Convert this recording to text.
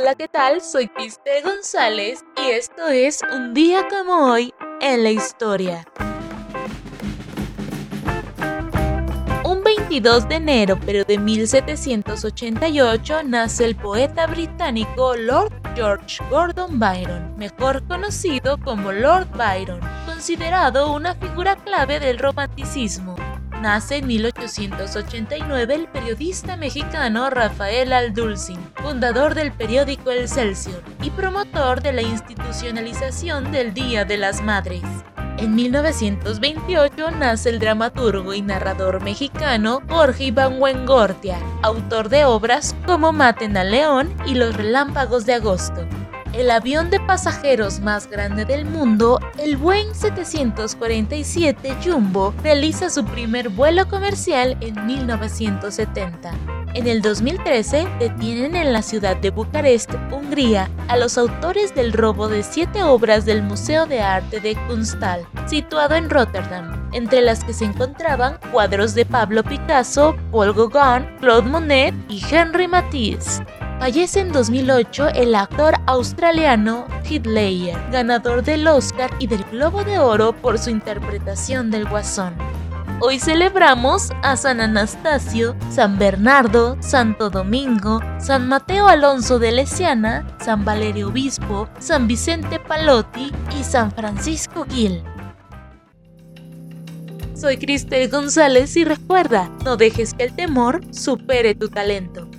Hola, ¿qué tal? Soy Cristel González y esto es Un día como hoy en la historia. Un 22 de enero, pero de 1788, nace el poeta británico Lord George Gordon Byron, mejor conocido como Lord Byron, considerado una figura clave del romanticismo. Nace en 1889 el periodista mexicano Rafael Aldulcin, fundador del periódico El Celsior y promotor de la institucionalización del Día de las Madres. En 1928 nace el dramaturgo y narrador mexicano Jorge Iván Huengortia, autor de obras como Maten al León y Los Relámpagos de Agosto el avión de pasajeros más grande del mundo, el Boeing 747 Jumbo, realiza su primer vuelo comercial en 1970. En el 2013 detienen en la ciudad de Bucarest, Hungría, a los autores del robo de siete obras del Museo de Arte de Kunsthal, situado en Rotterdam, entre las que se encontraban cuadros de Pablo Picasso, Paul Gauguin, Claude Monet y Henri Matisse. Fallece en 2008 el actor australiano Heath Ledger, ganador del Oscar y del Globo de Oro por su interpretación del Guasón. Hoy celebramos a San Anastasio, San Bernardo, Santo Domingo, San Mateo Alonso de Lesiana, San Valerio Obispo, San Vicente Palotti y San Francisco Gil. Soy Cristel González y recuerda, no dejes que el temor supere tu talento.